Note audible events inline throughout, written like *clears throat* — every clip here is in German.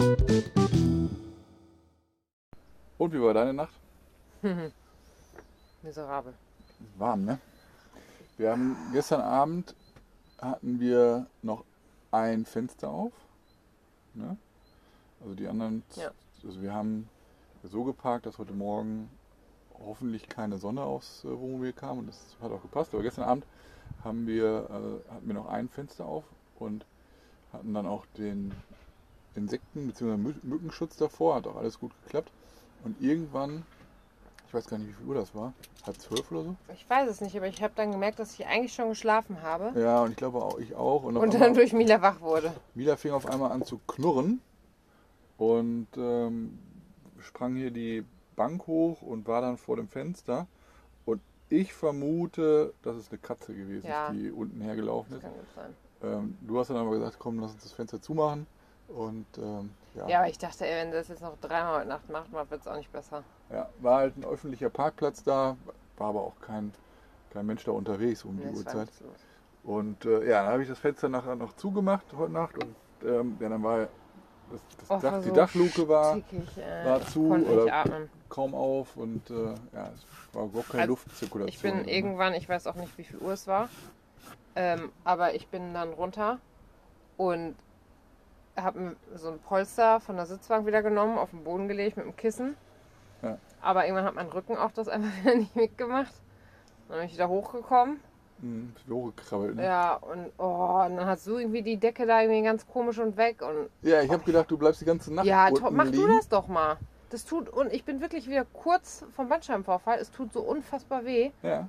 Und wie war deine Nacht? *laughs* Miserabel. Warm, ne? Wir haben gestern Abend hatten wir noch ein Fenster auf. Ne? Also die anderen, Ja. also wir haben so geparkt, dass heute Morgen hoffentlich keine Sonne aufs äh, Wohnmobil kam und das hat auch gepasst. Aber gestern Abend haben wir, äh, hatten wir noch ein Fenster auf und hatten dann auch den Insekten- bzw. Mü- Mückenschutz davor, hat auch alles gut geklappt. Und irgendwann, ich weiß gar nicht, wie viel Uhr das war, halb zwölf oder so? Ich weiß es nicht, aber ich habe dann gemerkt, dass ich eigentlich schon geschlafen habe Ja, und ich glaube auch ich auch. Und, und dann durch Mila wach wurde. Mila fing auf einmal an zu knurren und ähm, sprang hier die Bank hoch und war dann vor dem Fenster. Und ich vermute, dass es eine Katze gewesen Ja. ist, die unten hergelaufen ist. kann gut sein. Ähm, du hast dann aber gesagt, komm, lass uns das Fenster zumachen. Und ähm, ja, Ja, aber ich dachte, ey, wenn das jetzt noch dreimal heute Nacht macht, wird es auch nicht besser. ja, war halt ein öffentlicher Parkplatz da, war aber auch kein, kein Mensch da unterwegs um die Nee, war Uhrzeit. Und äh, ja, dann habe ich das Fenster nachher noch zugemacht heute Nacht und ähm, ja, dann war das, das Oh, Dach, war die so Dachluke war stickig, äh, war zu oder- kaum auf und äh, ja, es war überhaupt keine Also, Luftzirkulation. Ich bin drin. irgendwann, ich weiß auch nicht, wie viel Uhr es war, ähm, aber ich bin dann runter und habe so ein Polster von der Sitzbank wieder genommen, auf den Boden gelegt mit dem Kissen. Ja. Aber irgendwann hat mein Rücken auch das einfach *laughs* wieder nicht mitgemacht. Dann bin ich wieder hochgekommen. Hm, ist hochgekrabbelt. Ne? Ja, und, oh, und dann hast du irgendwie die Decke da irgendwie ganz komisch und weg. Und Ja, ich habe gedacht, du bleibst die ganze Nacht ja, unten mach liegen. du das doch mal. Das tut, und ich bin wirklich wieder kurz vom Bandscheibenvorfall. Es tut so unfassbar weh. Ja.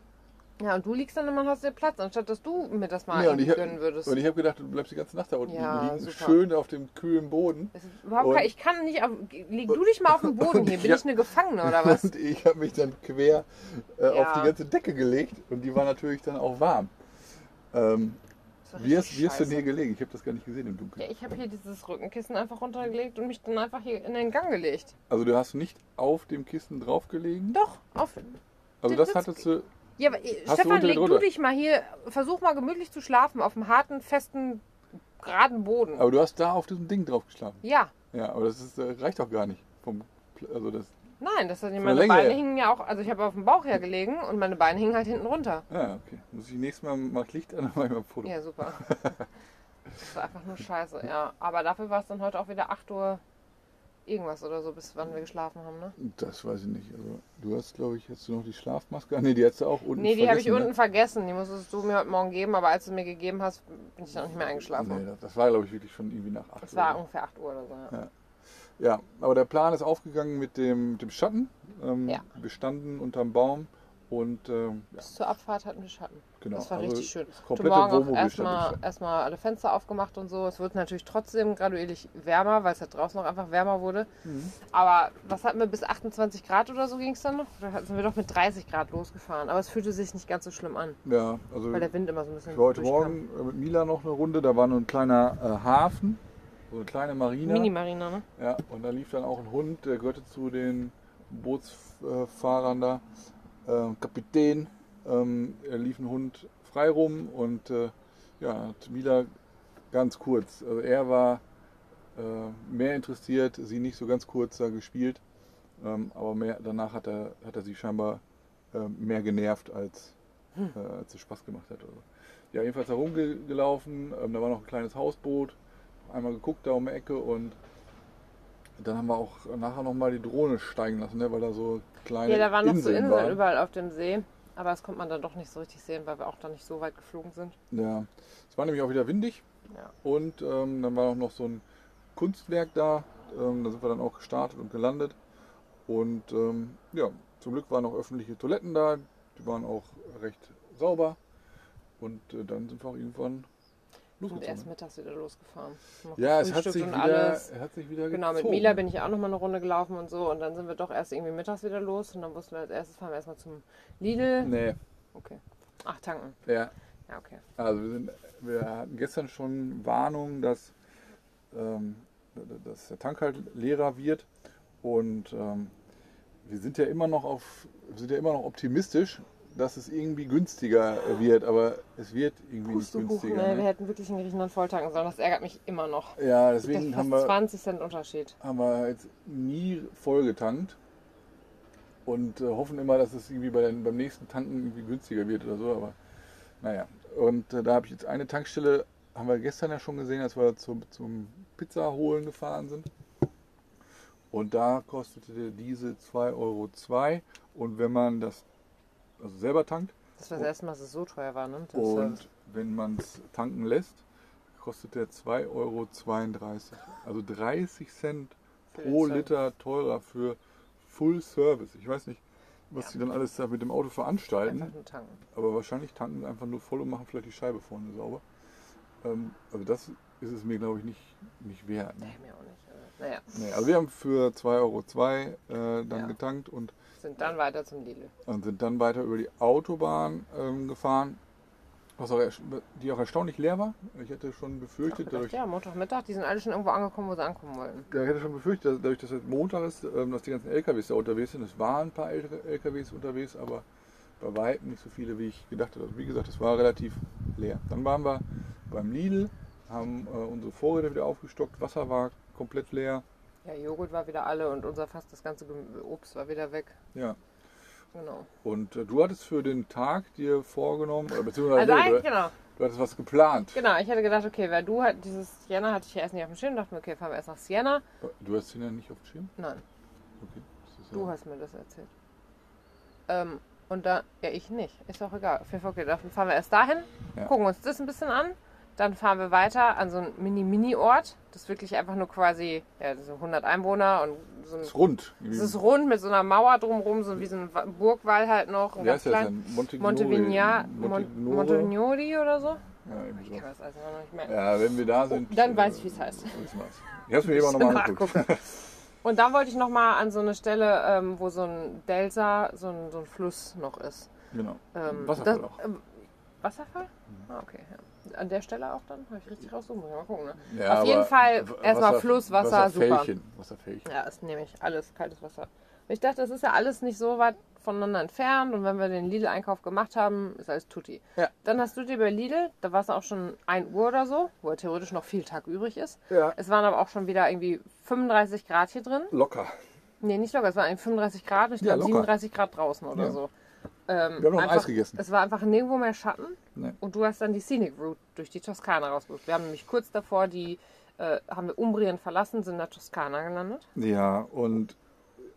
Ja, und du liegst dann immer und hast den Platz, anstatt dass du mir das mal ja ich hab, gönnen würdest. und ich habe gedacht, du bleibst die ganze Nacht da unten Ja, liegen, super. schön auf dem kühlen Boden. Überhaupt kein, ich kann nicht auf, leg du dich mal auf den Boden hier. Bin Ja. ich eine Gefangene oder was? Und ich habe mich dann quer äh, auf Ja. die ganze Decke gelegt und die war natürlich dann auch warm. Ähm, wie, hast, wie hast du denn hier gelegen? Ich habe das gar nicht gesehen im Dunkeln. Ja, ich habe hier dieses Rückenkissen einfach runtergelegt und mich dann einfach hier in den Gang gelegt. Also du hast nicht auf dem Kissen drauf gelegen? Doch, auf. Also das hattest du... Ja, aber äh, du Stefan, leg du dich mal hier, versuch mal gemütlich zu schlafen auf dem harten, festen, geraden Boden. Aber du hast da auf diesem Ding drauf geschlafen. Ja, Ja, aber das ist, äh, reicht doch gar nicht. Vom, also das, nein, das hat meine Beine her. hingen ja auch, also ich habe auf dem Bauch ja gelegen und meine Beine hingen halt hinten runter. ja, okay. Muss ich nächstes Mal mach ich Licht an, dann mach ich mal ein Foto. Ja, super. *laughs* Das war einfach nur scheiße, ja. Aber dafür war es dann heute auch wieder 8 Uhr irgendwas oder so, bis wann wir geschlafen haben, ne? Das weiß ich nicht. Also, du hast, glaube ich, hast du noch die Schlafmaske? *laughs* Nee, die hast du auch unten Nee, die habe ich vergessen, unten vergessen. Die musstest du mir heute Morgen geben, aber als du mir gegeben hast, bin ich dann nicht mehr Ne? eingeschlafen. Nee, das, das war, glaube ich, wirklich schon irgendwie nach 8 Es war Uhr. ungefähr 8 Uhr oder so. Ja. Ja. Ja, aber der Plan ist aufgegangen mit dem, dem Schatten. Ähm, Ja. Wir standen unterm Baum und ähm, ja, Bis zur Abfahrt hatten wir Schatten. genau. Das war Also richtig schön. Heute Morgen erstmal erstmal alle Fenster aufgemacht und so. Es wird natürlich trotzdem graduierlich wärmer, weil es halt draußen noch einfach wärmer wurde. Mhm. Aber was hatten wir bis 28 Grad oder so ging es dann noch? Da sind wir doch mit 30 Grad losgefahren. Aber es fühlte sich nicht ganz so schlimm an, Ja, also weil der Wind immer so ein bisschen. heute durchkam. Morgen äh, mit Mila noch eine Runde. Da war nur ein kleiner äh, Hafen, so eine kleine Marina. Mini-Marina, ne? Ja, und da lief dann auch ein Hund, der gehörte zu den Bootsfahrern da. Äh, Kapitän, ähm, er lief ein Hund frei rum und äh, ja, hat Mila ganz kurz. Also er war äh, mehr interessiert, sie nicht so ganz kurz da gespielt. Ähm, aber mehr, danach hat er, hat er sie scheinbar äh, mehr genervt, als, äh, als es Spaß gemacht hat. Also, ja, jedenfalls da rumgelaufen. Ähm, da war noch ein kleines Hausboot. Einmal geguckt da um die Ecke und dann haben wir auch nachher nochmal die Drohne steigen lassen, ne, weil da so kleine Ja, da waren noch so Inseln waren. überall auf dem See. Aber das konnte man dann doch nicht so richtig sehen, weil wir auch da nicht so weit geflogen sind. Ja, es war nämlich auch wieder windig Ja. und ähm, dann war auch noch so ein Kunstwerk da. Ähm, da sind wir dann auch gestartet und gelandet. Und ähm, ja, zum Glück waren auch öffentliche Toiletten da. Die waren auch recht sauber. Und äh, dann sind wir auch irgendwann Wir sind erst losgezogen. mittags wieder losgefahren. Noch Ja, es hat sich, und wieder, alles. es hat sich wieder Genau, mit. Mila bin ich auch nochmal eine Runde gelaufen und so. Und dann sind wir doch erst irgendwie mittags wieder los. Und dann wussten wir als erstes fahren wir erstmal zum Lidl. Nee, Okay. Ach, tanken. ja. Ja, okay. Also wir, sind, wir hatten gestern schon Warnung, dass, ähm, dass der Tank halt leerer wird. Und ähm, wir sind ja immer noch auf, wir sind ja immer noch optimistisch, dass es irgendwie günstiger wird, aber es wird irgendwie nicht günstiger. ne? Wir Ne? hätten wirklich in Griechenland volltanken sollen. Das ärgert mich immer noch. Ja, deswegen haben wir, 20 Cent Unterschied. haben wir jetzt nie voll getankt und äh, hoffen immer, dass es irgendwie bei den, beim nächsten Tanken irgendwie günstiger wird oder so, aber naja. Und äh, da habe ich jetzt eine Tankstelle, haben wir gestern ja schon gesehen, als wir zum, zum Pizza holen gefahren sind. Und da kostete der Diesel 2,02 Euro. Und wenn man das also selber tankt Das war das erste Mal, dass es so teuer war, ne? Das, und wenn man es tanken lässt, kostet der 2,32 Euro. Also 30 Cent pro Liter teurer für Full Service. Ich weiß nicht, was Ja. die dann alles da mit dem Auto veranstalten, aber wahrscheinlich tanken sie einfach nur voll und machen vielleicht die Scheibe vorne sauber. Ähm, also das ist es mir, glaube ich, nicht, nicht wert. Ne? Nee, mir auch nicht. Naja, Nee, also wir haben für 2,02 Euro äh, dann Ja. getankt und, sind dann weiter zum Lidl. und sind dann weiter über die Autobahn ähm, gefahren, was auch, die auch erstaunlich leer war. Ich hätte schon befürchtet, gedacht, dadurch, ja, Montagmittag, die sind alle schon irgendwo angekommen, wo sie ankommen wollten. Ja, ich hätte schon befürchtet, dass, dadurch, dass es Montag ist, ähm, dass die ganzen LKWs da unterwegs sind. Es waren ein paar ältere LKWs unterwegs, aber bei weitem nicht so viele, wie ich gedacht habe. Also wie gesagt, es war relativ leer. Dann waren wir beim Lidl, haben äh, unsere Vorräte wieder aufgestockt, Wasser war komplett leer. Ja, Joghurt war wieder alle und unser fast das ganze Obst war wieder weg. Ja. Genau. Und äh, du hattest für den Tag dir vorgenommen, oder beziehungsweise Also nee, du, genau. du hattest was geplant. Genau, ich hätte gedacht, okay, weil du halt dieses Siena hatte ich ja erst nicht auf dem Schirm, dachte mir, okay, fahren wir erst nach Siena. Du hast ja nicht auf dem Schirm? Nein, Okay. Ist du ja, hast mir das erzählt. Ähm, und da, ja, ich nicht. Ist auch egal. Auf jeden Fall, okay, dann fahren wir erst dahin, Ja. gucken uns das ein bisschen an. Dann fahren wir weiter an so einen Mini-Mini-Ort. Das ist wirklich einfach nur quasi, ja, so 100 Einwohner und so ein ist rund. Es ist rund mit so einer Mauer drumherum, so wie so ein Wa- Burgwall halt noch. Wie heißt das denn? Montignori? Montevigna, Mon Montignore? Montignori oder so? Ja, Ich so. kann das alles noch nicht mehr. Ja, wenn wir da sind. Dann äh, weiß ich, wie es heißt. Ich hab's mir auch nochmal angeguckt. Nachgucken. *laughs* Und dann wollte ich nochmal an so eine Stelle, ähm, wo so ein Delsa, so ein, so ein Fluss noch ist. Genau. Ähm, Wasserfall das- auch. ähm, Wasserfall? Ah, okay. Ja. An der Stelle auch dann? Habe ich richtig raussuchen. Mal gucken. Ne? Ja, Auf jeden Fall erstmal Fluss, Wasser, super. Wasserfällchen. Ja, ist nämlich alles kaltes Wasser. Und ich dachte, das ist ja alles nicht so weit voneinander entfernt und wenn wir den Lidl-Einkauf gemacht haben, ist alles tutti. Ja. Dann hast du dir bei Lidl, da war es auch schon 1 Uhr oder so, wo ja theoretisch noch viel Tag übrig ist. Ja. Es waren aber auch schon wieder irgendwie 35 Grad hier drin. Locker. Nee, nicht locker, es waren eigentlich 35 Grad und ich Ja, glaube locker. 37 Grad draußen oder so. Ähm, Wir haben noch ein einfach- Eis gegessen. Es war einfach nirgendwo mehr Schatten Nee. und du hast dann die Scenic Route durch die Toskana rausgesucht. Wir haben nämlich kurz davor die, äh, haben wir Umbrien verlassen, sind in der Toskana gelandet. Ja, und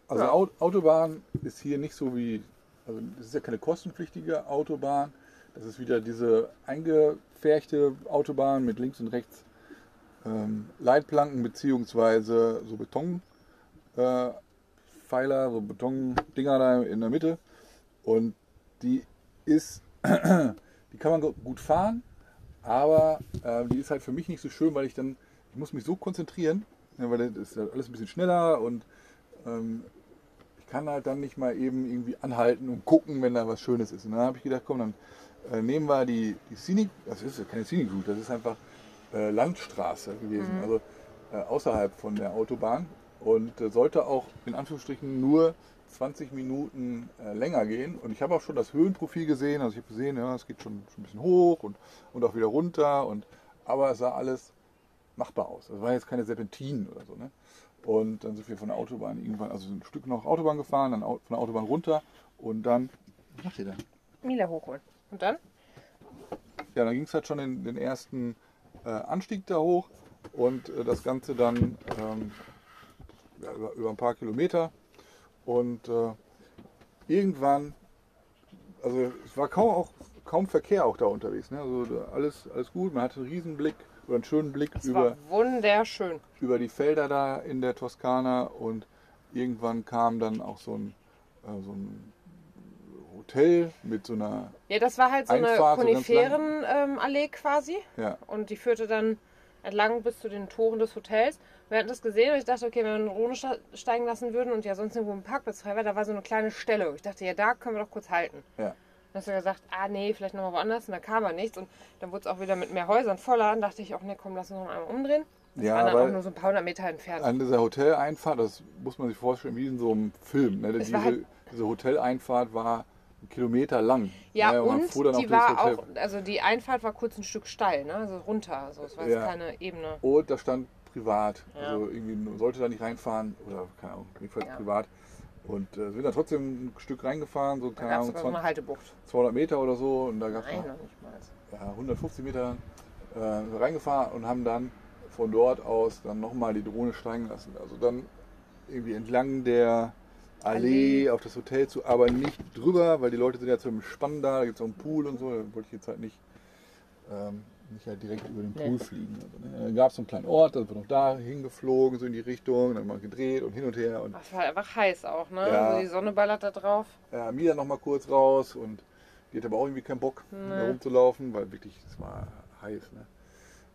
also Ja. Au- Autobahn ist hier nicht so wie, also das ist ja keine kostenpflichtige Autobahn. Das ist wieder diese eingefärchte Autobahn mit links und rechts ähm, Leitplanken beziehungsweise so Beton äh, so Betondinger da in der Mitte. Und die ist, *clears throat* die kann man gu- gut fahren, aber äh, die ist halt für mich nicht so schön, weil ich dann, ich muss mich so konzentrieren, ja, weil das ist ja alles ein bisschen schneller und ähm, ich kann halt dann nicht mal eben irgendwie anhalten und gucken, wenn da was Schönes ist. Und dann habe ich gedacht, komm, dann äh, nehmen wir die, die Scenic, das ist ja keine Scenic Route, das ist einfach äh, Landstraße gewesen, also äh, außerhalb von der Autobahn und äh, sollte auch in Anführungsstrichen nur 20 Minuten äh, länger gehen. Und ich habe auch schon das Höhenprofil gesehen, also ich habe gesehen, ja, es geht schon, schon ein bisschen hoch und, und auch wieder runter, und, aber es sah alles machbar aus. Es war jetzt keine Serpentinen oder so. Ne? Und dann sind wir von der Autobahn irgendwann, also ein Stück noch Autobahn gefahren, dann von der Autobahn runter und dann, was macht ihr da? Mila hochholen. Und dann? Ja, dann ging es halt schon in den ersten äh, Anstieg da hoch und äh, das Ganze dann ähm, ja, über, über ein paar Kilometer. Und äh, irgendwann, also es war kaum auch kaum Verkehr auch da unterwegs. Ne? Also alles, alles gut, man hatte einen riesen Blick oder einen schönen Blick Es über, wunderschön. über die Felder da in der Toskana und irgendwann kam dann auch so ein, äh, so ein Hotel mit so einer, Ja, das war halt so eine Einfahrt, so Koniferen-Allee quasi. ja, Und die führte dann entlang bis zu den Toren des Hotels. Wir hatten das gesehen und ich dachte, okay, wenn wir eine Rhone sta- steigen lassen würden und ja sonst irgendwo ein Parkplatz frei war, da war so eine kleine Stelle. Ich dachte, ja, da können wir doch kurz halten. ja. Dann hast du gesagt, ah nee, vielleicht nochmal woanders. Und da kam aber nichts. Und dann wurde es auch wieder mit mehr Häusern voller. Dann dachte ich, auch nee, komm, lass uns noch einmal umdrehen. Ja, war dann aber- auch nur so ein paar hundert Meter entfernt. An dieser Hoteleinfahrt, das muss man sich vorstellen, wie in so einem Film. Ne? Es Diese, halt- diese Hoteleinfahrt war Kilometer lang. Ja, man und dann die war Hotel. auch, also die Einfahrt war kurz ein Stück steil, ne? Also runter. Also es war jetzt Ja. keine Ebene. Und da stand privat. Ja. Also irgendwie sollte da nicht reinfahren oder keine Ahnung, jedenfalls Ja. privat. Und äh, sind da trotzdem ein Stück reingefahren, so keine Ahnung, sogar so eine 20, Haltebucht. 200 Meter oder so. Und da gab es ja, 150 Meter äh, reingefahren und haben dann von dort aus dann nochmal die Drohne steigen lassen. Also dann irgendwie entlang der Allee, Allee. auf das Hotel zu, aber nicht drüber, weil die Leute sind ja zum Spannen da, da gibt es auch einen Pool und so, da wollte ich jetzt halt nicht, ähm, nicht halt direkt über den Nee. Pool fliegen. Also, ne? Dann gab es so einen kleinen Ort, da sind wir noch da hingeflogen, so in die Richtung, dann mal gedreht und hin und her und Es war einfach heiß auch, ne? Ja. Also die Sonne ballert da drauf. äh, Mia noch mal kurz raus und die hatte aber auch irgendwie keinen Bock, Nee. da rumzulaufen, weil wirklich, es war heiß. Ne?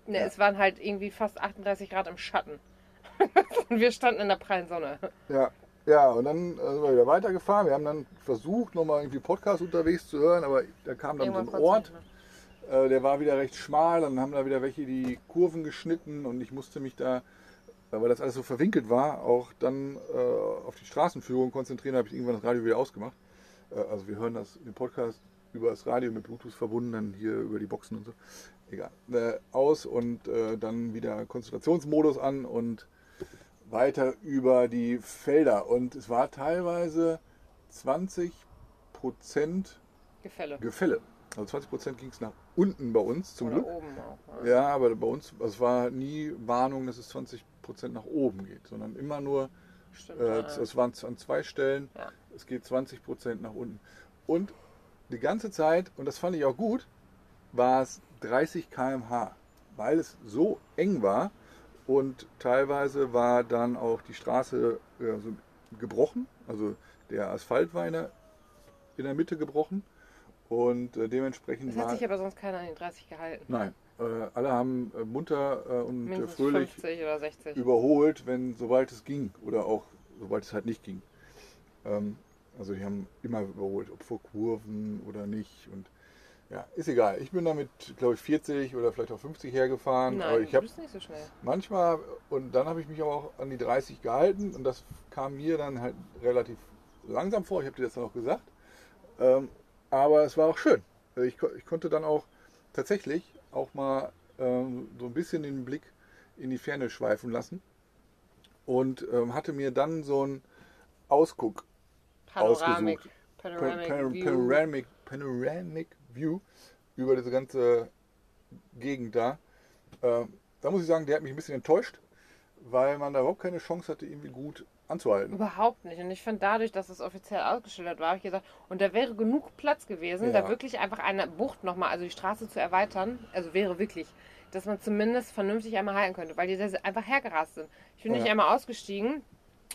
Ne, Ja. Es waren halt irgendwie fast 38 Grad im Schatten. *laughs* Und wir standen in der prallen Sonne. Ja, ja, und dann äh, sind wir wieder weitergefahren. Wir haben dann versucht, nochmal irgendwie Podcast unterwegs zu hören, aber da kam dann so ein Irgendwann Ort, äh, der war wieder recht schmal, dann haben da wieder welche die Kurven geschnitten und ich musste mich da, weil das alles so verwinkelt war, auch dann äh, auf die Straßenführung konzentrieren, da habe ich irgendwann das Radio wieder ausgemacht. Äh, also wir hören das, den Podcast über das Radio mit Bluetooth verbunden, dann hier über die Boxen und so. Egal. Äh, aus und dann wieder Konzentrationsmodus an und weiter über die Felder. Und es war teilweise 20 Prozent. Gefälle. Gefälle. Also 20 Prozent ging es nach unten bei uns zum Oder Glück. oben auch. ne? Ja, aber bei uns, also es war nie Warnung, dass es 20 Prozent nach oben geht, sondern immer nur, Stimmt. äh, ja. es waren an zwei Stellen, Ja. es geht 20 Prozent nach unten. Und die ganze Zeit, und das fand ich auch gut, war es 30 km/h, weil es so eng war und teilweise war dann auch die Straße äh, so gebrochen, also der Asphalt war in der, in der Mitte gebrochen und äh, dementsprechend Es hat war... sich aber sonst keiner an die 30 gehalten. Nein, äh, alle haben munter und Mindestens fröhlich 50 oder 60. überholt, wenn sobald es ging oder auch sobald es halt nicht ging. Ähm, also die haben immer überholt, ob vor Kurven oder nicht und ja, ist egal. Ich bin damit, glaube ich, 40 oder vielleicht auch 50 hergefahren, Nein, aber ich du bist nicht so schnell. manchmal und dann habe ich mich aber auch an die 30 gehalten und das kam mir dann halt relativ langsam vor. Ich habe dir das dann auch gesagt. Ähm, aber es war auch schön. Also Ich, ich konnte dann auch tatsächlich auch mal ähm, so ein bisschen den Blick in die Ferne schweifen lassen und ähm, hatte mir dann so einen Ausguck Panoramik. ausgesucht. Panoramic Pan- View. Panoramic, Panoramic View über diese ganze Gegend da. Ähm, da muss ich sagen, der hat mich ein bisschen enttäuscht, weil man da überhaupt keine Chance hatte, irgendwie gut anzuhalten. Überhaupt nicht. Und ich finde dadurch, dass es offiziell ausgeschildert war, habe ich gesagt, und da wäre genug Platz gewesen, Ja. da wirklich einfach eine Bucht nochmal, also die Straße zu erweitern. Also wäre wirklich, dass man zumindest vernünftig einmal halten könnte, weil die da einfach hergerast sind. Ich bin Ja. nicht einmal ausgestiegen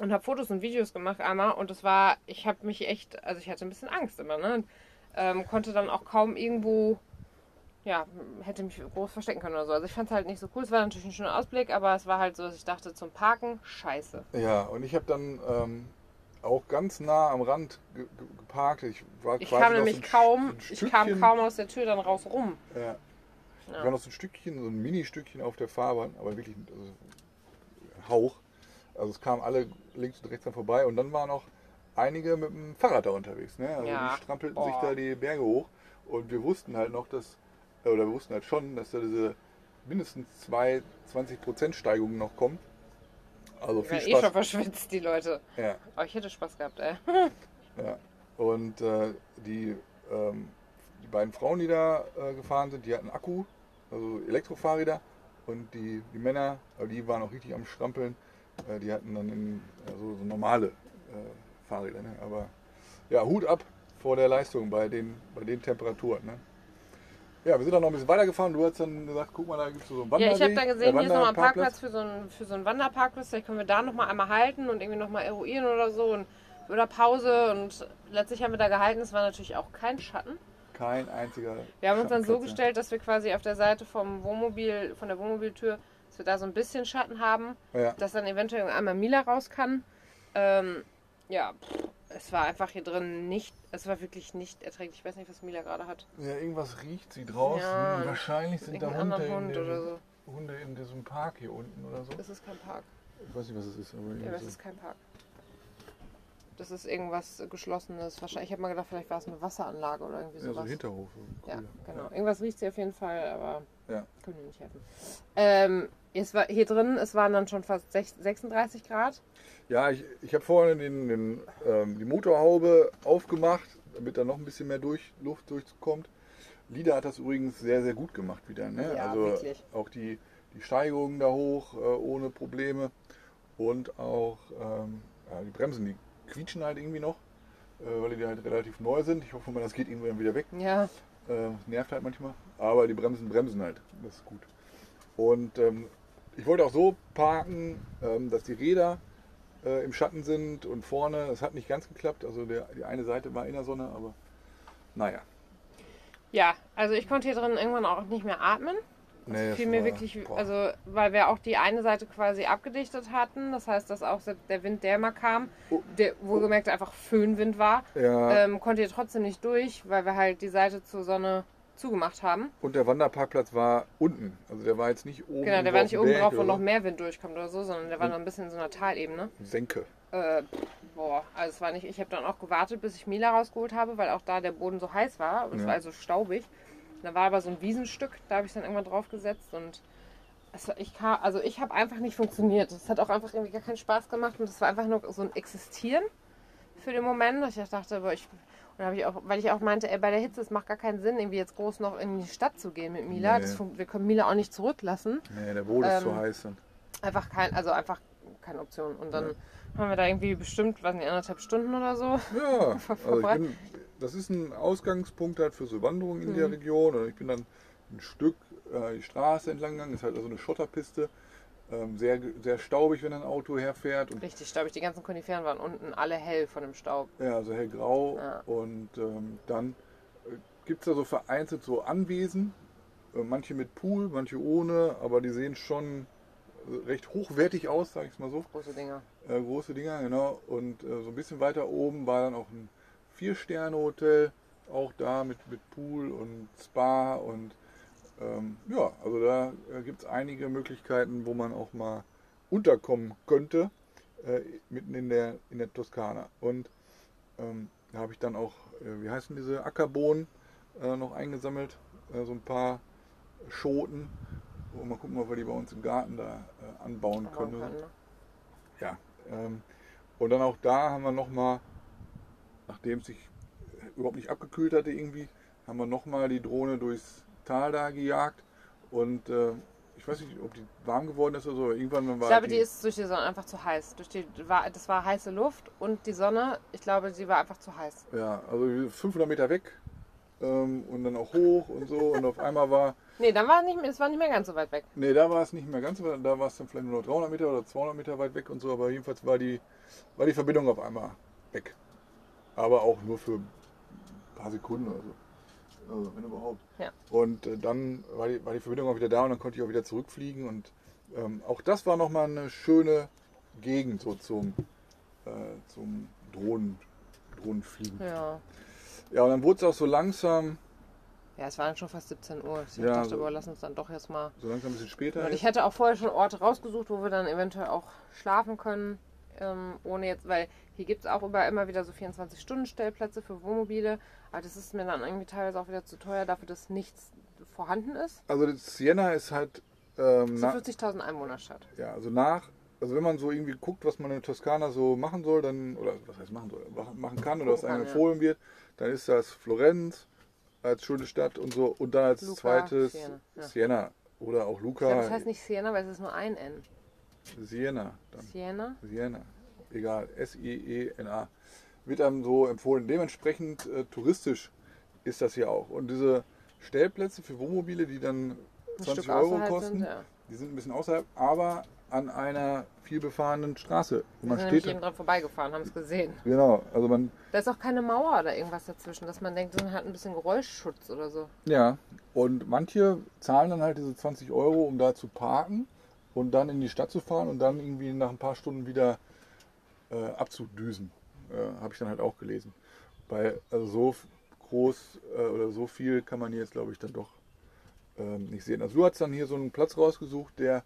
und habe Fotos und Videos gemacht einmal und es war, ich habe mich echt, also ich hatte ein bisschen Angst immer, ne? Und, ähm, konnte dann auch kaum irgendwo, ja, hätte mich groß verstecken können oder so. Also ich fand es halt nicht so cool. Es war natürlich ein schöner Ausblick, aber es war halt so, dass ich dachte, zum Parken, scheiße. Ja, und ich habe dann ähm, auch ganz nah am Rand ge ge geparkt. Ich war Ich kam noch nämlich kaum, ich kam kaum aus der Tür dann raus rum. Ja. Ich Ja. war noch so ein Stückchen, so ein Mini-Stückchen auf der Fahrbahn, aber wirklich also, ein Hauch. Also es kamen alle links und rechts dann vorbei und dann waren auch einige mit dem Fahrrad da unterwegs. Ne? Also Ja. die strampelten Boah. sich da die Berge hoch und wir wussten halt noch, dass, oder wir wussten halt schon, dass da diese mindestens zwei 20% Steigungen noch kommen. Also viel war eh schon Spaß. verschwitzt, die Leute. Ja. Aber ich hätte Spaß gehabt, ey. *laughs* Ja. Und äh, die, ähm, die beiden Frauen, die da äh, gefahren sind, die hatten Akku, also Elektrofahrräder. Und die, die Männer, die waren auch richtig am Strampeln. Äh, die hatten dann in, also so normale äh, Fahrräder. Ne? Aber ja, Hut ab vor der Leistung bei den, bei den Temperaturen. Ne? Ja, wir sind dann noch ein bisschen weitergefahren. Du hast dann gesagt, guck mal, da gibt es so einen Ja, Wanderweg. ich habe da gesehen, hier ist nochmal ein. Parkplatz für so einen, für so einen Wanderparkplatz. Vielleicht können wir da nochmal einmal halten und irgendwie nochmal eruieren oder so. Und, oder Pause. Und letztlich haben wir da gehalten. Es war natürlich auch kein Schatten. Kein einziger. Wir haben uns dann so gestellt, dass wir quasi auf der Seite vom Wohnmobil, von der Wohnmobiltür, dass wir da so ein bisschen Schatten haben, Ja. Ja. dass dann eventuell einmal Mila raus kann. Ähm, ja, pff, es war einfach hier drin nicht, es war wirklich nicht erträglich. Ich weiß nicht, was Mila gerade hat. Ja, irgendwas riecht sie draußen. Ja, Wahrscheinlich sind da Hunde, anderen in Hund dem, oder so. Hunde in diesem Park hier unten oder so. Das ist kein Park. Ich weiß nicht, was es ist. Aber Ja, das so. ist kein Park. Das ist irgendwas Geschlossenes. Wahrscheinlich, ich habe mal gedacht, vielleicht war es eine Wasseranlage oder irgendwie Ja, so sowas. Hinterhof. so Ja, genau. Irgendwas riecht sie auf jeden Fall, aber Ja. können wir nicht helfen. Ähm, es war hier drin, es waren dann schon fast sech- 36 Grad. Ja, ich, ich habe vorne den, den, ähm, die Motorhaube aufgemacht, damit da noch ein bisschen mehr durch, Luft durchkommt. Lida hat das übrigens sehr, sehr gut gemacht wieder. Ne? Ja, also wirklich. auch die, die Steigerungen da hoch äh, ohne Probleme. Und auch ähm, ja, die Bremsen, die quietschen halt irgendwie noch, äh, weil die halt relativ neu sind. Ich hoffe mal, das geht irgendwann wieder weg. Ja, Äh, nervt halt manchmal. Aber die Bremsen bremsen halt. Das ist gut. Und ähm, ich wollte auch so parken, ähm, dass die Räder äh, im Schatten sind und vorne. Das hat nicht ganz geklappt. Also der, die eine Seite war in der Sonne, aber naja. ja, also ich konnte hier drin irgendwann auch nicht mehr atmen. Nee, das fiel mir wirklich, boah. also weil wir auch die eine Seite quasi abgedichtet hatten. Das heißt, dass auch der Wind, der mal kam, Oh. der wohlgemerkt einfach Föhnwind war, ja, ähm, konnte hier trotzdem nicht durch, weil wir halt die Seite zur Sonne zugemacht haben. und der Wanderparkplatz war unten. Also der war jetzt nicht oben. Genau, der war nicht oben drauf, wo noch mehr Wind durchkommt oder so, sondern der war noch ein bisschen in so einer Talebene. Senke. Äh, boah, also es war nicht. Ich habe dann auch gewartet, bis ich Mila rausgeholt habe, weil auch da der Boden so heiß war und es Ja. war also staubig. Da war aber so ein Wiesenstück, da habe ich dann irgendwann drauf gesetzt und es war, ich kam, also ich habe einfach nicht funktioniert. Es hat auch einfach irgendwie gar keinen Spaß gemacht und es war einfach nur so ein Existieren für den Moment. Ich dachte, boah, ich, und habe ich auch, weil ich auch meinte, ey, bei der Hitze, es macht gar keinen Sinn, irgendwie jetzt groß noch in die Stadt zu gehen mit Mila. Nee. Das, fun- wir können Mila auch nicht zurücklassen Nee, der Boden ist zu Ähm, heiß. Dann. einfach kein, also einfach keine Option. Und dann Ja. haben wir da irgendwie bestimmt, weiß nicht, anderthalb Stunden oder so. Ja, *laughs* also bin, das ist ein Ausgangspunkt halt für so Wanderungen in der Mhm. Region. Und ich bin dann ein Stück äh, die Straße entlang gegangen. Ist halt also eine Schotterpiste. Ähm, sehr, sehr staubig, wenn ein Auto herfährt. Und Richtig staubig. Die ganzen Koniferen waren unten alle hell von dem Staub. ja, also hellgrau. Ja. Und ähm, dann äh, gibt es da so vereinzelt so Anwesen. Äh, manche mit Pool, manche ohne. Aber die sehen schon äh, recht hochwertig aus, sage ich es mal so. Große Dinger. Äh, große Dinger, genau. Und äh, so ein bisschen weiter oben war dann auch ein Vier-Sterne-Hotel, auch da mit, mit Pool und Spa und ähm, ja, also da äh, gibt es einige Möglichkeiten, wo man auch mal unterkommen könnte, äh, mitten in der, in der Toskana. Und ähm, da habe ich dann auch, äh, wie heißen diese Ackerbohnen, äh, noch eingesammelt, äh, so ein paar Schoten. Und mal gucken, ob wir die bei uns im Garten da äh, anbauen können, ne? Ja, ähm, und dann auch da haben wir nochmal, nachdem es sich überhaupt nicht abgekühlt hatte irgendwie, haben wir nochmal die Drohne durchs Tal da gejagt und äh, ich weiß nicht, ob die warm geworden ist oder so, irgendwann war Ich glaube, die, die ist durch die Sonne einfach zu heiß. Durch die, das war heiße Luft und die Sonne, ich glaube, sie war einfach zu heiß. ja, also 500 Meter weg ähm, und dann auch hoch und so und auf einmal war, Nee, dann war es nicht mehr, es war nicht mehr ganz so weit weg. nee, da war es nicht mehr ganz, so weit, da war es dann vielleicht nur noch 300 Meter oder 200 Meter weit weg und so, aber jedenfalls war die, war die Verbindung auf einmal weg. Aber auch nur für ein paar Sekunden oder so. Also, wenn überhaupt. Ja. Und äh, dann war die, war die Verbindung auch wieder da und dann konnte ich auch wieder zurückfliegen. Und ähm, auch das war nochmal eine schöne Gegend so zum, äh, zum Drohnen, Drohnenfliegen. Ja. Ja. und dann wurde es auch so langsam, Ja, es war dann schon fast 17 Uhr. Ich Ja, dachte, so- boah, lass uns dann doch jetzt mal. so langsam ein bisschen später. Und ich hätte auch vorher schon Orte rausgesucht, wo wir dann eventuell auch schlafen können. Ähm, ohne jetzt, weil hier gibt es auch überall immer wieder so 24-Stunden-Stellplätze für Wohnmobile. Aber das ist mir dann irgendwie teilweise auch wieder zu teuer dafür, dass nichts vorhanden ist. Also Siena ist halt ähm, So na, 40.000 Einwohnerstadt. ja, also nach, also wenn man so irgendwie guckt, was man in Toskana so machen soll, dann, oder was heißt machen soll, mach- machen kann oder was einem empfohlen wird, dann ist das Florenz als schöne Stadt und so und dann als Lucca, zweites Siena, ja. Siena oder auch Luca, glaube, das heißt nicht Siena, weil es ist nur ein N. Siena, dann Siena? Siena, egal, S-I-E-N-A, wird einem so empfohlen. Dementsprechend äh, touristisch ist das hier auch. Und diese Stellplätze für Wohnmobile, die dann Ein 20 Stück Euro kosten, sind, ja. die sind ein bisschen außerhalb, aber an einer vielbefahrenen Straße. Und man sind steht eben dran vorbeigefahren, haben es gesehen. Genau, also man, Da ist auch keine Mauer oder irgendwas dazwischen, dass man denkt, man hat ein bisschen Geräuschschutz oder so. ja, und manche zahlen dann halt diese 20 Euro, um da zu parken und dann in die Stadt zu fahren und dann irgendwie nach ein paar Stunden wieder äh, abzudüsen. Äh, Habe ich dann halt auch gelesen. Weil also so groß äh, oder so viel kann man hier jetzt, glaube ich, dann doch ähm, nicht sehen. Also du hast dann hier so einen Platz rausgesucht, der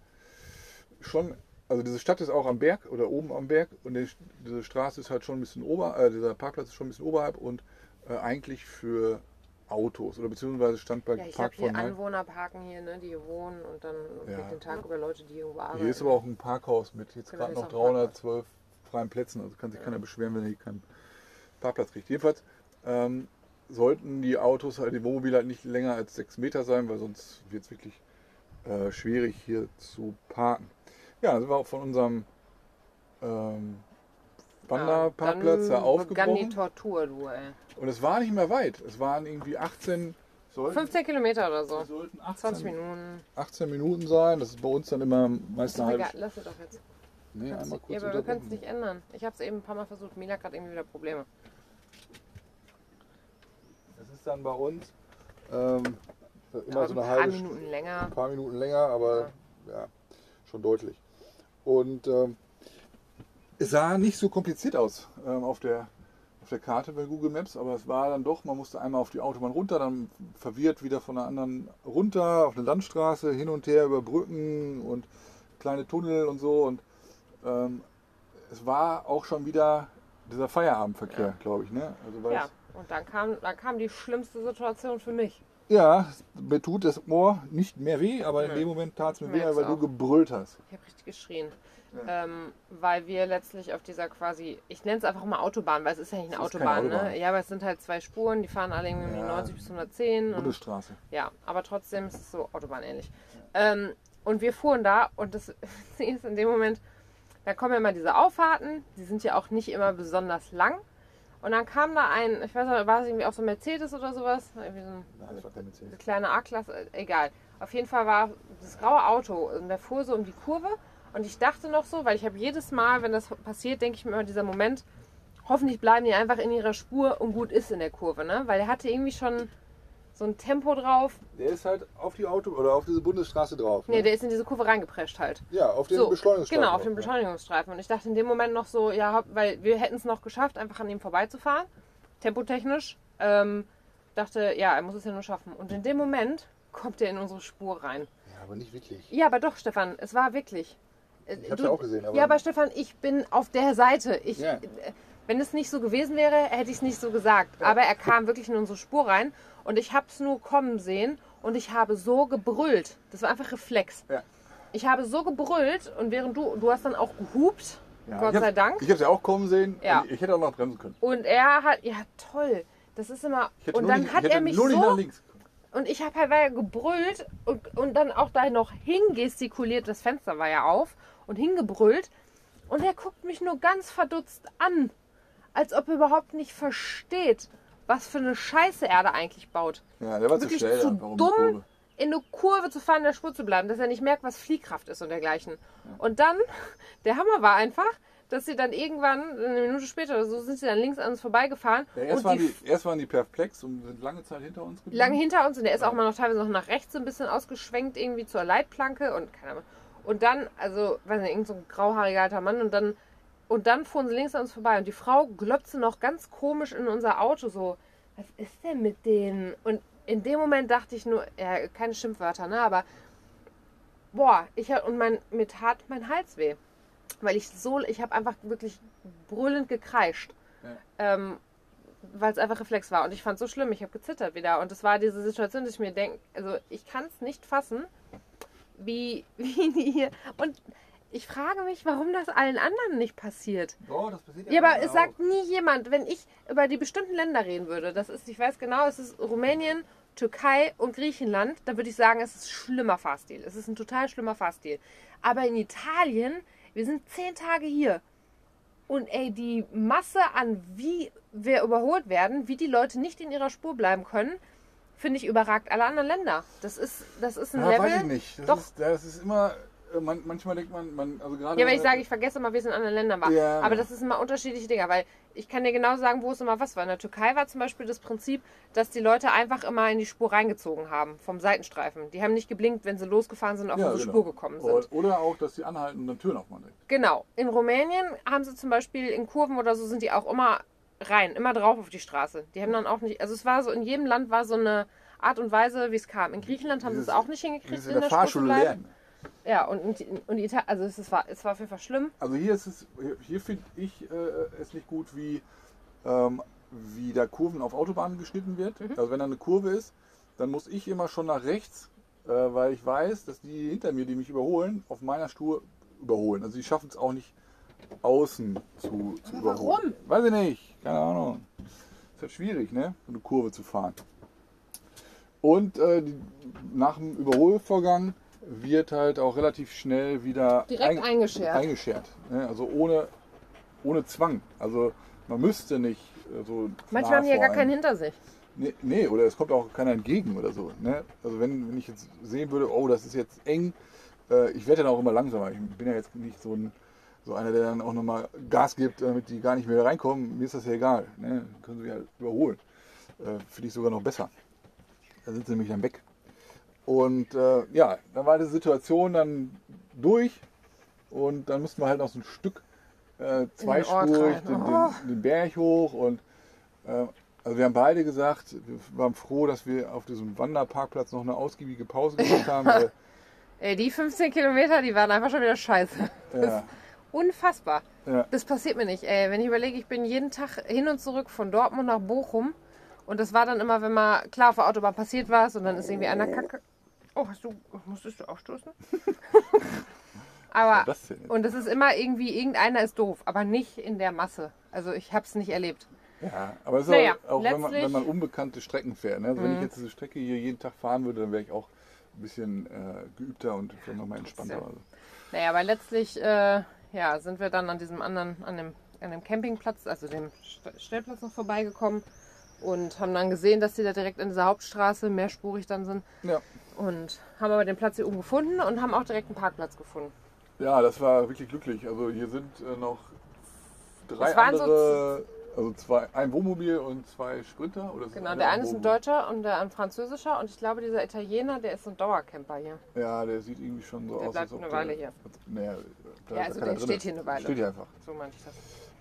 schon also diese Stadt ist auch am Berg oder oben am Berg und die, diese Straße ist halt schon ein bisschen ober, äh, dieser Parkplatz ist schon ein bisschen oberhalb und äh, eigentlich für Autos oder beziehungsweise stand bei Ja, ich Park hier von. Anwohner parken hier, ne, die hier wohnen und dann Ja. den Tag über Leute, die irgendwo arbeiten. Hier ist aber auch ein Parkhaus mit jetzt Genau, gerade hier noch ist auch ein Parkhaus. 312 freien Plätzen. Also kann sich keiner beschweren, wenn er hier keinen Parkplatz kriegt. Jedenfalls ähm, sollten die Autos, halt die Wohnmobile halt nicht länger als 6 Meter sein, weil sonst wird es wirklich äh, schwierig hier zu parken. Ja, dann sind wir auch von unserem ähm, Wanderparkplatz ja, da dann begann die aufgebrochen. Tortur, du, ey. Und es war nicht mehr weit. Es waren irgendwie 18, sollten, 15 Kilometer oder so. es sollten 18, 20 Minuten. 18 Minuten sein. Das ist bei uns dann immer meist Ist eine halbe egal, lass es doch jetzt. Nee, Kannst einmal du- kurz ja, aber wir können es nicht ändern. Ich habe es eben ein paar Mal versucht. Mila hat gerade irgendwie wieder Probleme. Es ist dann bei uns ähm, immer Dauert so ein eine paar halbe Minuten ein länger. paar Minuten länger, aber ja, schon deutlich. Und ähm, es sah nicht so kompliziert aus ähm, auf, der, auf der Karte bei Google Maps, aber es war dann doch, man musste einmal auf die Autobahn runter, dann verwirrt wieder von der anderen runter, auf eine Landstraße, hin und her über Brücken und kleine Tunnel und so. Und ähm, es war auch schon wieder dieser Feierabendverkehr, Ja. glaube ich. Ne? Also, Ja, und dann kam, dann kam die schlimmste Situation für mich. Ja, mir tut das Ohr nicht mehr weh, aber in Nee. dem Moment tat es mir weh, weil du gebrüllt hast. Ich habe richtig geschrien. Ähm, weil wir letztlich auf dieser quasi, ich nenne es einfach mal Autobahn, weil es ist ja nicht eine Autobahn, Autobahn. ne? Ja, aber es sind halt zwei Spuren, die fahren alle irgendwie die Ja. 90 bis 110. Und, Bundesstraße. ja, aber trotzdem ist es so Autobahnähnlich. Ähm, und wir fuhren da und das *laughs* ist in dem Moment, da kommen ja immer diese Auffahrten, die sind ja auch nicht immer besonders lang. Und dann kam da ein, ich weiß nicht, war es irgendwie auch so ein Mercedes oder sowas? Irgendwie so ein Nein, das war kein Mercedes. eine kleine A-Klasse, äh, egal. Auf jeden Fall war das graue Auto und der fuhr so um die Kurve und ich dachte noch so, weil ich habe jedes Mal, wenn das passiert, denke ich mir immer dieser Moment, hoffentlich bleiben die einfach in ihrer Spur und gut ist in der Kurve, ne? Weil er hatte irgendwie schon so ein Tempo drauf. Der ist halt auf die Auto oder auf diese Bundesstraße drauf. Nee, ne? der ist in diese Kurve reingeprescht halt. ja, auf den So, Beschleunigungsstreifen. Genau, auf den ne? Beschleunigungsstreifen. Und ich dachte in dem Moment noch so, ja, weil wir hätten es noch geschafft, einfach an ihm vorbeizufahren, tempotechnisch. Ähm, dachte, ja, er muss es ja nur schaffen. Und in dem Moment kommt er in unsere Spur rein. Ja, aber nicht wirklich. Ja, aber doch, Stefan, es war wirklich. Äh, Ich hab's du- ja auch gesehen, aber- ja, aber Stefan, ich bin auf der Seite. Ich, Ja. äh, Wenn es nicht so gewesen wäre, hätte ich es nicht so gesagt. Aber er kam wirklich in unsere Spur rein und ich habe es nur kommen sehen und ich habe so gebrüllt. Das war einfach Reflex. Ja. Ich habe so gebrüllt und während du, du hast dann auch gehupt, Ja, Gott sei Dank. Ich habe es ja auch kommen sehen. Ja. Ich, ich hätte auch noch bremsen können. Und er hat, ja toll, das ist immer, und dann nicht, hat er mich nur nicht nach so, links. und ich habe halt weiter gebrüllt und, und dann auch da noch hingestikuliert, das Fenster war ja auf und hingebrüllt. Und er guckt mich nur ganz verdutzt an, als ob er überhaupt nicht versteht, was für eine Scheiße er da eigentlich baut. Ja, der war zu Wirklich schnell. zu einfach um die dumm, in eine Kurve zu fahren, in der Spur zu bleiben, dass er nicht merkt, was Fliehkraft ist und dergleichen. Und dann, *laughs* der Hammer war einfach, dass sie dann irgendwann, eine Minute später oder so, sind sie dann links an uns vorbeigefahren. Ja, erst, waren die die, erst waren die perplex und sind lange Zeit hinter uns geblieben. lange hinter uns und der ist auch mal noch teilweise noch nach rechts so ein bisschen ausgeschwenkt irgendwie zur Leitplanke und keine Ahnung. Und dann, also, weiß nicht, irgend so ein grauhaariger alter Mann und dann und dann fuhren sie links an uns vorbei und die Frau glotzte noch ganz komisch in unser Auto so, was ist denn mit denen? Und in dem Moment dachte ich nur, ja, keine Schimpfwörter, ne, aber boah, ich und mein mir tat mein Hals weh, weil ich so ich habe einfach wirklich brüllend gekreischt. Ähm, weil es einfach Reflex war. Und ich fand es so schlimm, ich habe gezittert wieder. Und es war diese Situation, dass ich mir denke, also ich kann es nicht fassen, wie, *laughs* wie die hier. Und ich frage mich, warum das allen anderen nicht passiert. Oh, das passiert Ja, aber gerade es sagt nie jemand, wenn ich über die bestimmten Länder reden würde, das ist, ich weiß genau, es ist Rumänien, Türkei und Griechenland, dann würde ich sagen, es ist schlimmer Fahrstil. Es ist ein total schlimmer Fahrstil. Aber in Italien, wir sind zehn Tage hier. Und ey, die Masse an wie wir überholt werden, wie die Leute nicht in ihrer Spur bleiben können, finde ich überragt alle anderen Länder. Das ist, das ist ein Ja, Level. weiß ich nicht. Das, Doch. Ist, das ist immer, man, manchmal denkt man, man also gerade. Ja, wenn ich wenn- sage, ich vergesse immer, wie es in anderen Ländern war. Ja, Aber das ist immer unterschiedliche Dinge, weil ich kann dir genau sagen, wo es immer was war. In der Türkei war zum Beispiel das Prinzip, dass die Leute einfach immer in die Spur reingezogen haben, vom Seitenstreifen. Die haben nicht geblinkt, wenn sie losgefahren sind und auf Ja, unsere genau. Spur gekommen sind. Oder, auch, dass die anhalten und dann Türen aufmachen. Genau. In Rumänien haben sie zum Beispiel in Kurven oder so sind die auch immer rein, immer drauf auf die Straße. Die haben dann auch nicht, also es war so, in jedem Land war so eine Art und Weise, wie es kam. In Griechenland haben sie es auch nicht hingekriegt, in der, der Fahrschule lernen. Ja, und, und, und Ita also es, war, es war auf jeden Fall schlimm. Also hier ist es, hier, finde ich äh, es nicht gut, wie, ähm, wie da Kurven auf Autobahnen geschnitten wird. Mhm. Also wenn da eine Kurve ist, dann muss ich immer schon nach rechts, äh, weil ich weiß, dass die hinter mir, die mich überholen, auf meiner Spur überholen. Also die schaffen es auch nicht außen zu, zu Aber überholen. warum? Weiß ich nicht, keine Ahnung. Ist halt schwierig, ne? So eine Kurve zu fahren. Und äh, die, nach dem Überholvorgang wird halt auch relativ schnell wieder Direkt ein- eingeschert. eingeschert. Ne? Also ohne, ohne Zwang. Also man müsste nicht äh, so. Manchmal nah haben die ja gar keinen hinter sich. Nee, nee, oder es kommt auch keiner entgegen oder so. Ne? Also wenn, wenn ich jetzt sehen würde, oh, das ist jetzt eng, äh, ich werde dann auch immer langsamer. Ich bin ja jetzt nicht so, ein, so einer, der dann auch nochmal Gas gibt, damit die gar nicht mehr reinkommen. Mir ist das ja egal. Ne? Können sie halt überholen. Äh, Finde ich sogar noch besser. Da sind sie nämlich dann weg. Und äh, ja, dann war die Situation dann durch und dann mussten wir halt noch so ein Stück äh, zweispurig rein. den, Oh. den, den Berg hoch und äh, also wir haben beide gesagt, wir waren froh, dass wir auf diesem Wanderparkplatz noch eine ausgiebige Pause gemacht haben. *laughs* Weil, Ey, die 15 Kilometer, die waren einfach schon wieder scheiße. ja, Unfassbar. ja, Das passiert mir nicht. Ey, wenn ich überlege, ich bin jeden Tag hin und zurück von Dortmund nach Bochum. Und das war dann immer, wenn mal, klar, auf der Autobahn passiert was und dann ist irgendwie einer kacke. Oh, hast du, musstest du aufstoßen? *laughs* aber, das und es ist immer irgendwie, irgendeiner ist doof, aber nicht in der Masse. Also ich habe es nicht erlebt. ja, aber es ist Naja, auch, auch wenn, man, wenn man unbekannte Strecken fährt. Ne? Also wenn ich Mhm. jetzt diese Strecke hier jeden Tag fahren würde, dann wäre ich auch ein bisschen äh, geübter und vielleicht nochmal entspannter. Ja. Also. Naja, aber letztlich äh, ja, sind wir dann an diesem anderen, an dem, an dem Campingplatz, also dem St- Stellplatz noch vorbeigekommen und haben dann gesehen, dass die da direkt in dieser Hauptstraße mehrspurig dann sind. Ja. Und haben aber den Platz hier oben gefunden und haben auch direkt einen Parkplatz gefunden. ja, das war wirklich glücklich. Also hier sind äh, noch drei waren so andere, also zwei, ein Wohnmobil und zwei Sprinter. Oder Genau, der eine ist ein? Deutscher und der ein Französischer und ich glaube, dieser Italiener, der ist so ein Dauercamper hier. Ja, der sieht irgendwie schon so Der aus, bleibt als eine der- Weile hier. Naja, Ja, also der drin. steht hier eine Weile. Steht hier einfach. So meinte ich das.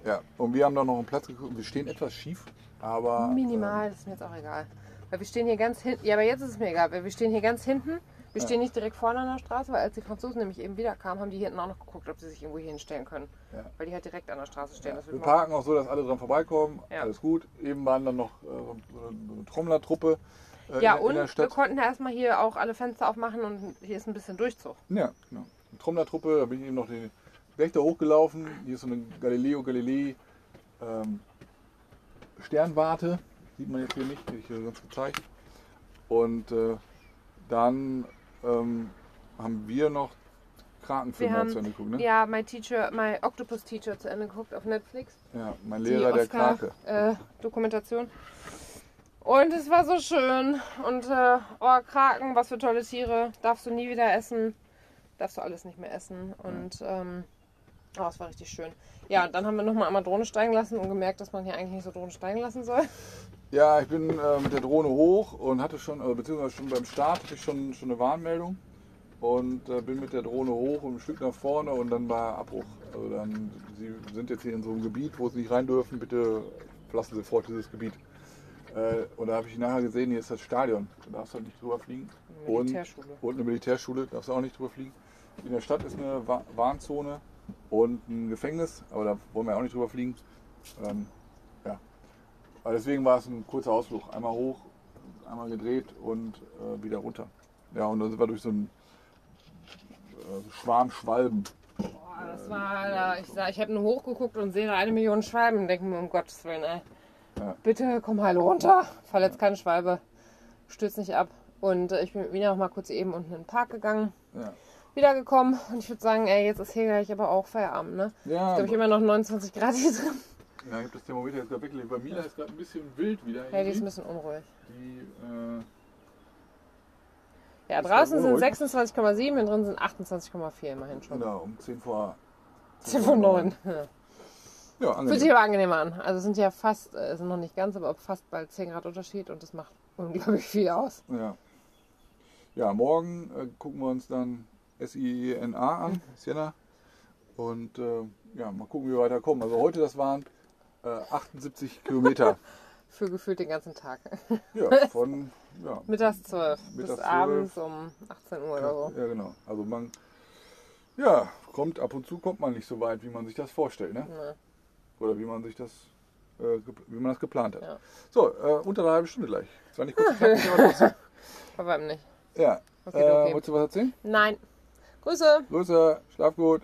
Ja, und wir haben da noch einen Platz geguckt. Wir stehen etwas schief, aber. Minimal, das ist mir jetzt auch egal. Weil wir stehen hier ganz hinten. Ja, aber jetzt ist es mir egal, weil wir stehen hier ganz hinten. Wir Ja. stehen nicht direkt vorne an der Straße, weil als die Franzosen nämlich eben wieder kamen, haben die hinten auch noch geguckt, ob sie sich irgendwo hier hinstellen können. Ja. Weil die halt direkt an der Straße stehen. Ja, wir parken auch so, dass alle dran vorbeikommen. Alles gut. Eben waren dann noch äh, so eine, Trommlertruppe äh, ja, in, und in der wir Stadt. konnten erstmal hier auch alle Fenster aufmachen und hier ist ein bisschen Durchzug. Ja, genau. Eine Trommlertruppe, da bin ich eben noch den Wächter hochgelaufen. Hier ist so eine Galileo Galilei ähm, Sternwarte. Sieht man jetzt hier nicht, ich hier sonst gezeigt. Und äh, dann ähm, haben wir noch Krakenfilme Wir haben- zu Ende geguckt, ne? Ja, My Teacher, My Octopus Teacher zu Ende geguckt auf Netflix. Ja, mein Lehrer, der Krake. äh, Dokumentation. Und es war so schön. Und äh, oh, Kraken, was für tolle Tiere. Darfst du nie wieder essen. Darfst du alles nicht mehr essen. Und ähm, oh, es war richtig schön. Ja, und dann haben wir nochmal einmal Drohne steigen lassen und gemerkt, dass man hier eigentlich nicht so Drohne steigen lassen soll. Ja, ich bin äh, mit der Drohne hoch und hatte schon, also beziehungsweise schon beim Start hatte ich schon, schon eine Warnmeldung und äh, bin mit der Drohne hoch und ein Stück nach vorne und dann war Abbruch. Also dann, Sie sind jetzt hier in so einem Gebiet, wo Sie nicht rein dürfen, bitte verlassen Sie sofort dieses Gebiet. Äh, und da habe ich nachher gesehen, hier ist das Stadion, da darfst du halt nicht drüber fliegen. Und, Militärschule. und eine Militärschule, darfst du auch nicht drüber fliegen. In der Stadt ist eine Wa- Warnzone und ein Gefängnis, aber da wollen wir auch nicht drüber fliegen. Ähm. Aber deswegen war es ein kurzer Ausflug. Einmal hoch, einmal gedreht und äh, wieder runter. Ja, und dann sind wir durch so einen äh, Schwarm Schwalben. Boah, das war, da, ich, sag, ich habe nur hochgeguckt und sehe da eine Million Schwalben und denke mir, um Gottes Willen, ey. Ja. Bitte komm heil runter. Fall jetzt keine Schwalbe. Stürz nicht ab. Und äh, ich bin mit Mina noch mal kurz eben unten in den Park gegangen. Ja, Wiedergekommen. Und ich würde sagen, ey, jetzt ist hier gleich aber auch Feierabend, ne? ja, Glaube ich immer noch 29 Grad hier drin. Ja ich habe das Thermometer jetzt gerade weggelegt. Bei Mila ist gerade ein bisschen wild wieder. Ja, die ist ein bisschen unruhig. die, äh, Ja, draußen sind unruhig. 26,7, hier drin sind 28,4 immerhin schon. genau, um 10 vor 10 von 9. Ja. Ja, Fühlt angenehm. sich aber angenehmer an. Also sind ja fast, äh, es sind noch nicht ganz, aber fast bald 10 Grad Unterschied und das macht unglaublich viel aus. Ja. Ja, morgen äh, gucken wir uns dann SIENA an, Siena. Und äh, ja, mal gucken, wie wir weiterkommen. Also heute, das waren äh, 78 Kilometer. *laughs* Für gefühlt den ganzen Tag. Ja, *laughs* von, ja, Mittags 12 Mittags bis 12. abends um 18 Uhr oder so. ja genau. Also man Ja, kommt ab und zu kommt man nicht so weit, wie man sich das vorstellt, ne? Ne. Oder wie man sich das, äh, wie man das geplant hat. Ja. So, äh, unter einer halben Stunde gleich. Zwar nicht kurz knackig, aber trotzdem. *laughs* Weitem nicht. Ja. Okay, äh, okay. Wolltest du was erzählen? Nein. Grüße. Grüße, schlaf gut.